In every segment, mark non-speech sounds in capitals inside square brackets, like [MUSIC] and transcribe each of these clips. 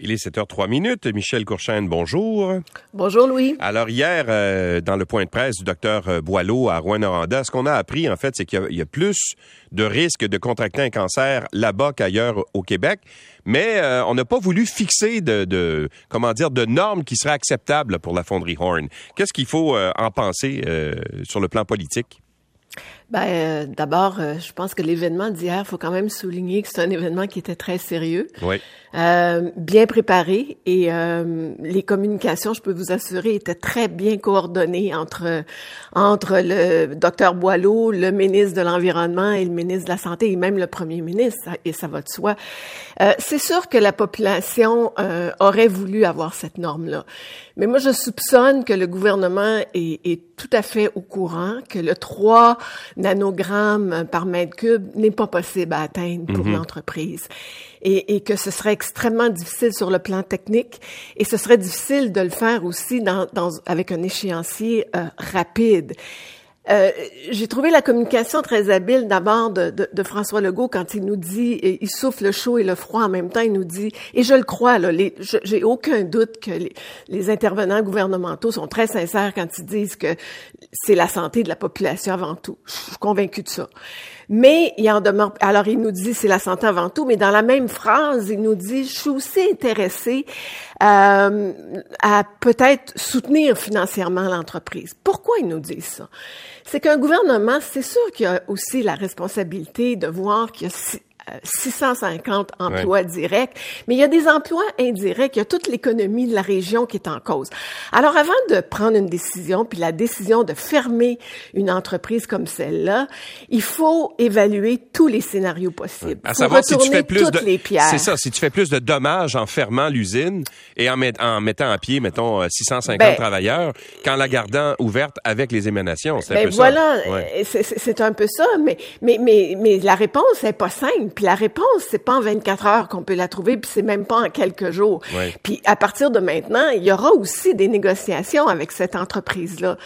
Il est 7h03 minutes. Michel Courchaine, bonjour. Bonjour, Louis. Alors, hier, euh, dans le point de presse du docteur euh, Boileau à Rouen-Noranda, ce qu'on a appris, en fait, c'est qu'il y, a plus de risques de contracter un cancer là-bas qu'ailleurs au Québec. Mais euh, on n'a pas voulu fixer de, comment dire, de normes qui seraient acceptables pour la fonderie Horn. Qu'est-ce qu'il faut en penser sur le plan politique? Ben, euh, d'abord, euh, je pense que l'événement d'hier, il faut quand même souligner que c'est un événement qui était très sérieux, oui. euh, bien préparé et euh, les communications, je peux vous assurer, étaient très bien coordonnées entre entre le docteur Boileau, le ministre de l'environnement et le ministre de la santé et même le premier ministre. Et ça va de soi. c'est sûr que la population aurait voulu avoir cette norme-là, mais moi je soupçonne que le gouvernement est, est tout à fait au courant que le 3 nanogrammes par mètre cube n'est pas possible à atteindre pour mhm. l'entreprise. Et, et, que ce serait extrêmement difficile sur le plan technique et ce serait difficile de le faire aussi dans, dans avec un échéancier euh, rapide. Euh, j'ai trouvé la communication très habile d'abord de, de, de, François Legault quand il nous dit, il souffle le chaud et le froid en même temps, il nous dit, et je le crois, là, j'ai aucun doute que les, les, intervenants gouvernementaux sont très sincères quand ils disent que c'est la santé de la population avant tout. Je suis convaincue de ça. Mais il en demeure, alors il nous dit c'est la santé avant tout, mais dans la même phrase, il nous dit je suis aussi intéressé euh, à peut-être soutenir financièrement l'entreprise. Pourquoi il nous dit ça? C'est qu'un gouvernement, c'est sûr qu'il a aussi la responsabilité de voir qu'il y a 650 emplois directs, mais il y a des emplois indirects, il y a toute l'économie de la région qui est en cause. Alors avant de prendre une décision, puis la décision de fermer une entreprise comme celle-là, il faut évaluer tous les scénarios possibles. À savoir si tu fais plus de C'est ça, si tu fais plus de dommages en fermant l'usine et en, en, mettant à pied mettons 650 ben, travailleurs qu'en la gardant ouverte avec les émanations, c'est un ben peu voilà, ça. c'est un peu ça, mais mais mais mais la réponse est pas simple. Puis la réponse, c'est pas en 24 heures qu'on peut la trouver, puis c'est même pas en quelques jours. Puis à partir de maintenant, il y aura aussi des négociations avec cette entreprise-là.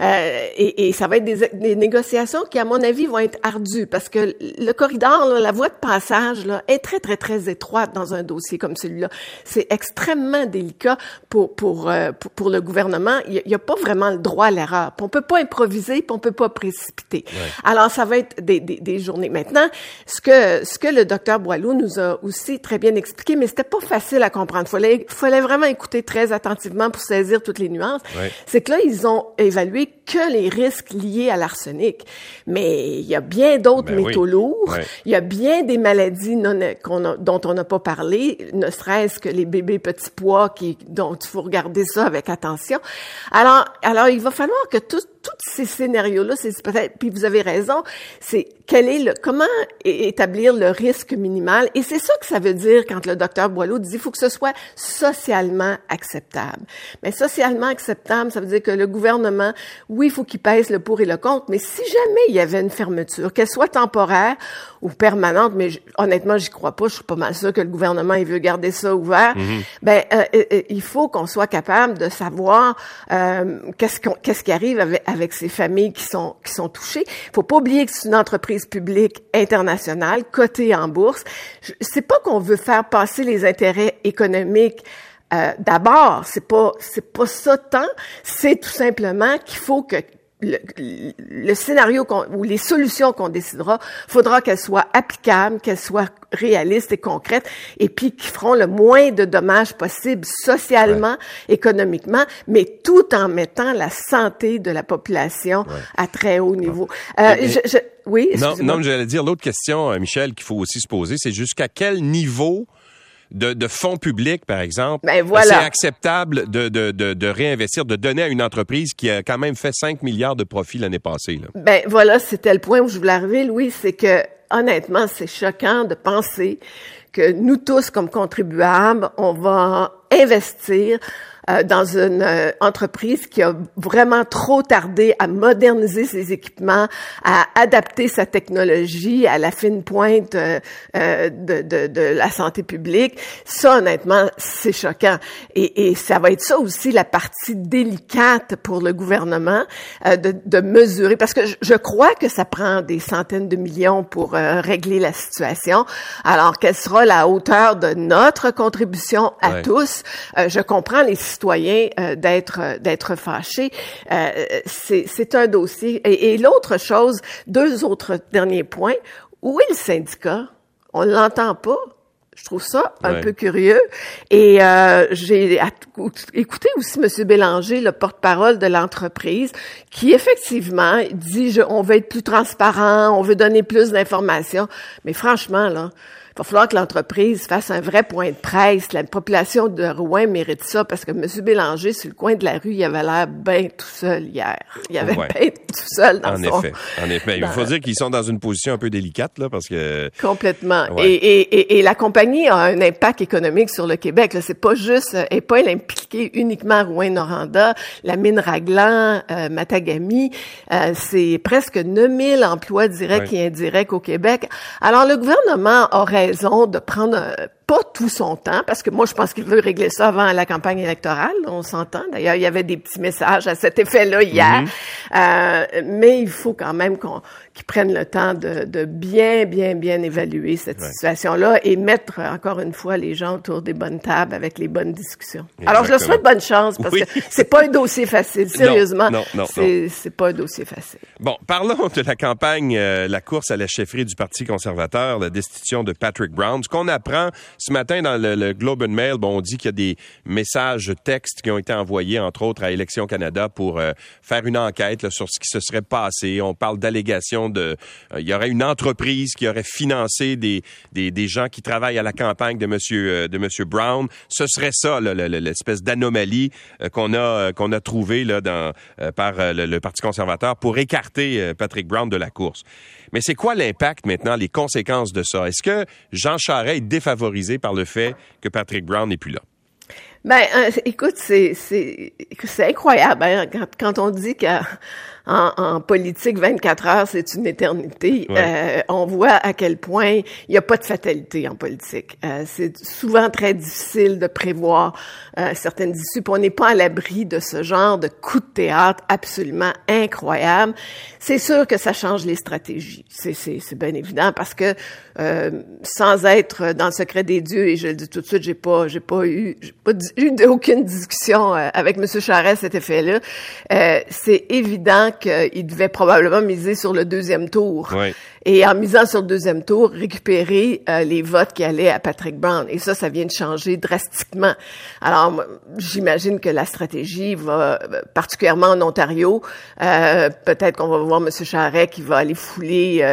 Euh, et, et, ça va être des, des, négociations qui, à mon avis, vont être ardues parce que le corridor, là, la voie de passage, là, est très, très, très étroite dans un dossier comme celui-là. C'est extrêmement délicat pour, pour, euh, pour, le gouvernement. Il n'y a, pas vraiment le droit à l'erreur. On peut pas improviser, puis on peut pas précipiter. Alors, ça va être des, des, des journées. Maintenant, ce que, ce que le docteur Boileau nous a aussi très bien expliqué, mais c'était pas facile à comprendre. Il fallait, fallait vraiment écouter très attentivement pour saisir toutes les nuances. C'est que là, ils ont évalué que les risques liés à l'arsenic. Mais il y a bien d'autres ben métaux lourds. Il y a bien des maladies non, dont on n'a pas parlé, ne serait-ce que les bébés petits pois qui, dont il faut regarder ça avec attention. Alors, alors il va falloir que tous ces scénarios-là, c'est peut-être, puis vous avez raison, c'est quel est le, comment établir le risque minimal? Et c'est ça que ça veut dire quand le docteur Boileau dit, il faut que ce soit socialement acceptable. Mais socialement acceptable, ça veut dire que le gouvernement, oui, il faut qu'il pèse le pour et le contre, mais si jamais il y avait une fermeture, qu'elle soit temporaire ou permanente, mais honnêtement, j'y crois pas, je suis pas mal sûre que le gouvernement, il veut garder ça ouvert, mm-hmm. ben, euh, euh, euh, il faut qu'on soit capable de savoir euh, qu'est-ce qu'on, qu'est-ce qui arrive avec, avec ces familles qui sont, qui sont touchées. Faut pas oublier que c'est une entreprise publique internationale, cotée en bourse. C'est pas qu'on veut faire passer les intérêts économiques euh, d'abord, c'est pas c'est pas ça tant, c'est tout simplement qu'il faut que le, le scénario ou les solutions qu'on décidera, faudra qu'elles soient applicables, qu'elles soient réalistes et concrètes, et puis qui feront le moins de dommages possible socialement, économiquement, mais tout en mettant la santé de la population à très haut niveau. Euh, je, je, oui. Non, non, j'allais dire l'autre question, euh, Michel, qu'il faut aussi se poser, c'est jusqu'à quel niveau de, de fonds publics, par exemple, ben voilà. c'est acceptable de, de, de, de, réinvestir, de donner à une entreprise qui a quand même fait 5 milliards de profits l'année passée. Là. Ben voilà, c'était le point où je voulais arriver, Louis, c'est que honnêtement, c'est choquant de penser que nous tous, comme contribuables, on va investir euh, dans une euh, entreprise qui a vraiment trop tardé à moderniser ses équipements, à adapter sa technologie à la fine pointe euh, de, de, de, la santé publique. Ça, honnêtement, c'est choquant. Et, et, ça va être ça aussi la partie délicate pour le gouvernement de, de, mesurer, parce que je, crois que ça prend des centaines de millions pour régler la situation. Alors, quelle sera la hauteur de notre contribution à tous? je comprends les citoyens euh, d'être euh, d'être fâchés. Euh, c'est un dossier. Et, l'autre chose, deux autres derniers points. Où est le syndicat? On ne l'entend pas. Je trouve ça un peu curieux. Et j'ai écouté aussi M. Bélanger, le porte-parole de l'entreprise, qui effectivement dit on veut être plus transparent, on veut donner plus d'informations. Mais franchement, là, va falloir que l'entreprise fasse un vrai point de presse. La population de Rouen mérite ça parce que M. Bélanger, sur le coin de la rue, il avait l'air bien tout seul hier. Il avait bien tout seul dans en son... Effet, en effet. Il faut dire qu'ils sont dans une position un peu délicate, là, parce que... Complètement. Et, et, et, la compagnie a un impact économique sur le Québec. C'est pas juste, et pas impliquée uniquement à Rouen-Noranda, la mine Raglan, euh, Matagami, euh, c'est presque 9000 emplois directs et indirects au Québec. Alors, le gouvernement aurait raison de prendre euh, pas tout son temps, parce que moi, je pense qu'il veut régler ça avant la campagne électorale, on s'entend. D'ailleurs, il y avait des petits messages à cet effet-là hier. Mhm. euh, mais il faut quand même qu'on qu'ils prennent le temps de, de, bien, bien, bien évaluer cette situation-là et mettre, encore une fois, les gens autour des bonnes tables avec les bonnes discussions. Alors, je leur souhaite bonne chance, parce que c'est pas un dossier facile. [LAUGHS] Sérieusement, non, non, c'est pas un dossier facile. Bon, parlons de la campagne, euh, la course à la chefferie du Parti conservateur, la destitution de Patrick Brown. Ce qu'on apprend ce matin, dans le, Globe and Mail, bon, on dit qu'il y a des messages textes qui ont été envoyés, entre autres, à Élections Canada pour euh, faire une enquête sur ce qui se serait passé. On parle d'allégations de... Euh, il y aurait une entreprise qui aurait financé des, des, des, gens qui travaillent à la campagne de Monsieur, euh, de Monsieur Brown. Ce serait ça, l'espèce d'anomalie qu'on a, qu'on a trouvée là, dans, par le, Parti conservateur pour écarter Patrick Brown de la course. Mais c'est quoi l'impact maintenant, les conséquences de ça? Est-ce que Jean Charest est défavorisé par le fait que Patrick Brown n'est plus là? Ben, euh, écoute, c'est c'est incroyable hein, quand, quand, on dit qu'en en, politique, 24 heures, c'est une éternité. Euh, on voit à quel point il n'y a pas de fatalité en politique. Euh, c'est souvent très difficile de prévoir certaines issues. Puis on n'est pas à l'abri de ce genre de coup de théâtre absolument incroyable. C'est sûr que ça change les stratégies. C'est bien évident parce que sans être dans le secret des dieux, et je le dis tout de suite, j'ai pas j'ai pas eu j'ai pas eu aucune discussion euh, avec M. Charest cet effet-là. Euh, c'est évident qu'il devait probablement miser sur le deuxième tour. Et en misant sur le deuxième tour, récupérer euh, les votes qui allaient à Patrick Brown. Et ça, ça vient de changer drastiquement. Alors, j'imagine que la stratégie va, particulièrement en Ontario, peut-être qu'on va voir M. Charest qui va aller fouler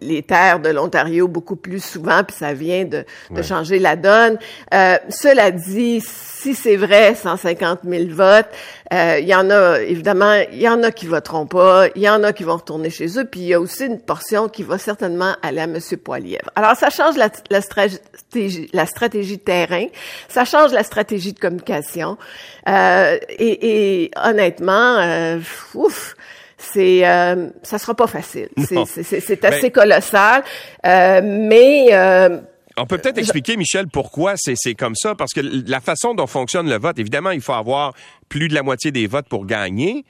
les terres de l'Ontario beaucoup plus souvent, puis ça vient de, de changer la donne. cela dit, si c'est vrai, 150 000 votes, euh, il y en a, évidemment, il y en a qui voteront pas, il y en a qui vont retourner chez eux, puis il y a aussi une portion qui va certainement aller à M. Poilievre. Alors, ça change la, la, stratégie, la stratégie de terrain, ça change la stratégie de communication, euh, et, et, honnêtement, euh, ouf, c'est euh, ça sera pas facile. C'est ben assez colossal, euh, mais euh, on peut peut-être expliquer, Michel, pourquoi c'est comme ça, parce que la façon dont fonctionne le vote, évidemment, il faut avoir plus de la moitié des votes pour gagner.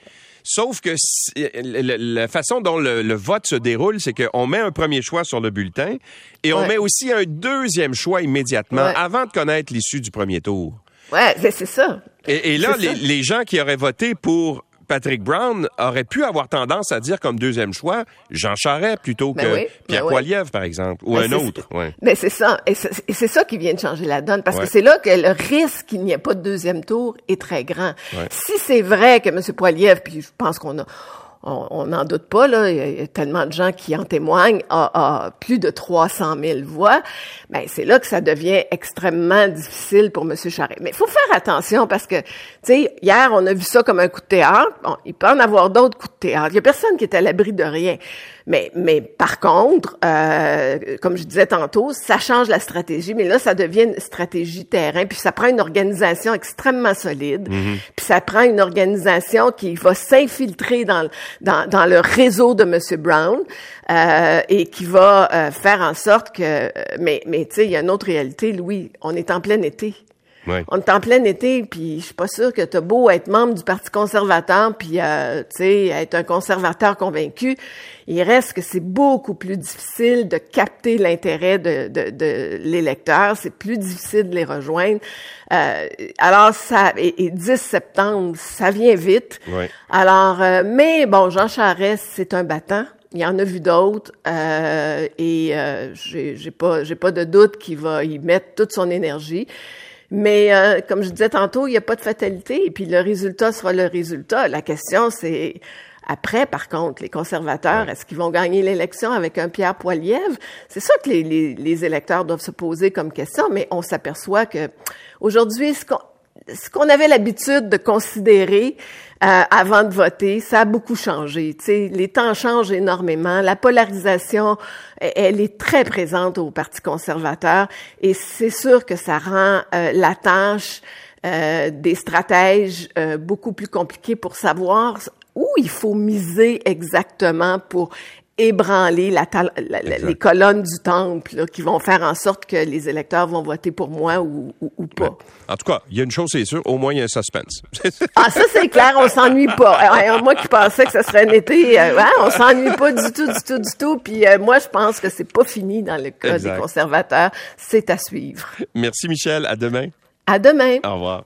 Sauf que la façon dont le, vote se déroule, c'est qu'on met un premier choix sur le bulletin et on met aussi un deuxième choix immédiatement avant de connaître l'issue du premier tour. Ouais, c'est ça. Et, là, les, les, gens qui auraient voté pour Patrick Brown aurait pu avoir tendance à dire comme deuxième choix Jean Charest plutôt ben que Pierre ben par exemple, ou ben un autre. Mais c'est ça. Et c'est ça qui vient de changer la donne, parce que c'est là que le risque qu'il n'y ait pas de deuxième tour est très grand. Si c'est vrai que M. Poiliev, puis je pense qu'on a on n'en doute pas, là, il y, a tellement de gens qui en témoignent, a, plus de 300 000 voix, ben c'est là que ça devient extrêmement difficile pour M. Charest. Mais il faut faire attention parce que, tu sais, hier, on a vu ça comme un coup de théâtre. Bon, il peut en avoir d'autres coups de théâtre. Il y a personne qui est à l'abri de rien. Mais, mais par contre, euh, comme je disais tantôt, ça change la stratégie, mais là, ça devient une stratégie terrain, puis ça prend une organisation extrêmement solide, mm-hmm. puis ça prend une organisation qui va s'infiltrer dans, dans, dans, le réseau de M. Brown euh, et qui va euh, faire en sorte que... Mais, mais tu sais, il y a une autre réalité, Louis, on est en plein été. On est en plein été, puis je suis pas sûre que t'as beau être membre du Parti conservateur, puis euh, tu sais être un conservateur convaincu. Il reste que c'est beaucoup plus difficile de capter l'intérêt de, de, de l'électeur. C'est plus difficile de les rejoindre. Euh, alors ça et, 10 septembre, ça vient vite. Alors, euh, mais bon, Jean Charest, c'est un battant. Il y en a vu d'autres euh, et euh, j'ai pas j'ai pas de doute qu'il va y mettre toute son énergie. Mais euh, comme je disais tantôt, il n'y a pas de fatalité et puis le résultat sera le résultat. La question, c'est après, par contre, les conservateurs, est-ce qu'ils vont gagner l'élection avec un Pierre Poilievre? C'est ça que les, les, les, électeurs doivent se poser comme question, mais on s'aperçoit que aujourd'hui, ce qu'on ce qu'on avait l'habitude de considérer euh, avant de voter, ça a beaucoup changé. sais, les temps changent énormément. La polarisation, elle est très présente au Parti conservateur et c'est sûr que ça rend euh, la tâche euh, des stratèges beaucoup plus compliquée pour savoir où il faut miser exactement pour ébranler la, les colonnes du temple là, qui vont faire en sorte que les électeurs vont voter pour moi ou, ou, pas. En tout cas, il y a une chose, c'est sûr, au moins il y a un suspense. [LAUGHS] ah, ça c'est clair, on s'ennuie pas. Euh, moi qui pensais que ce serait un été, euh, hein, on s'ennuie pas du tout, du tout, du tout. Puis euh, moi, je pense que c'est pas fini dans le cas des conservateurs. C'est à suivre. Merci Michel, à demain. À demain. Au revoir.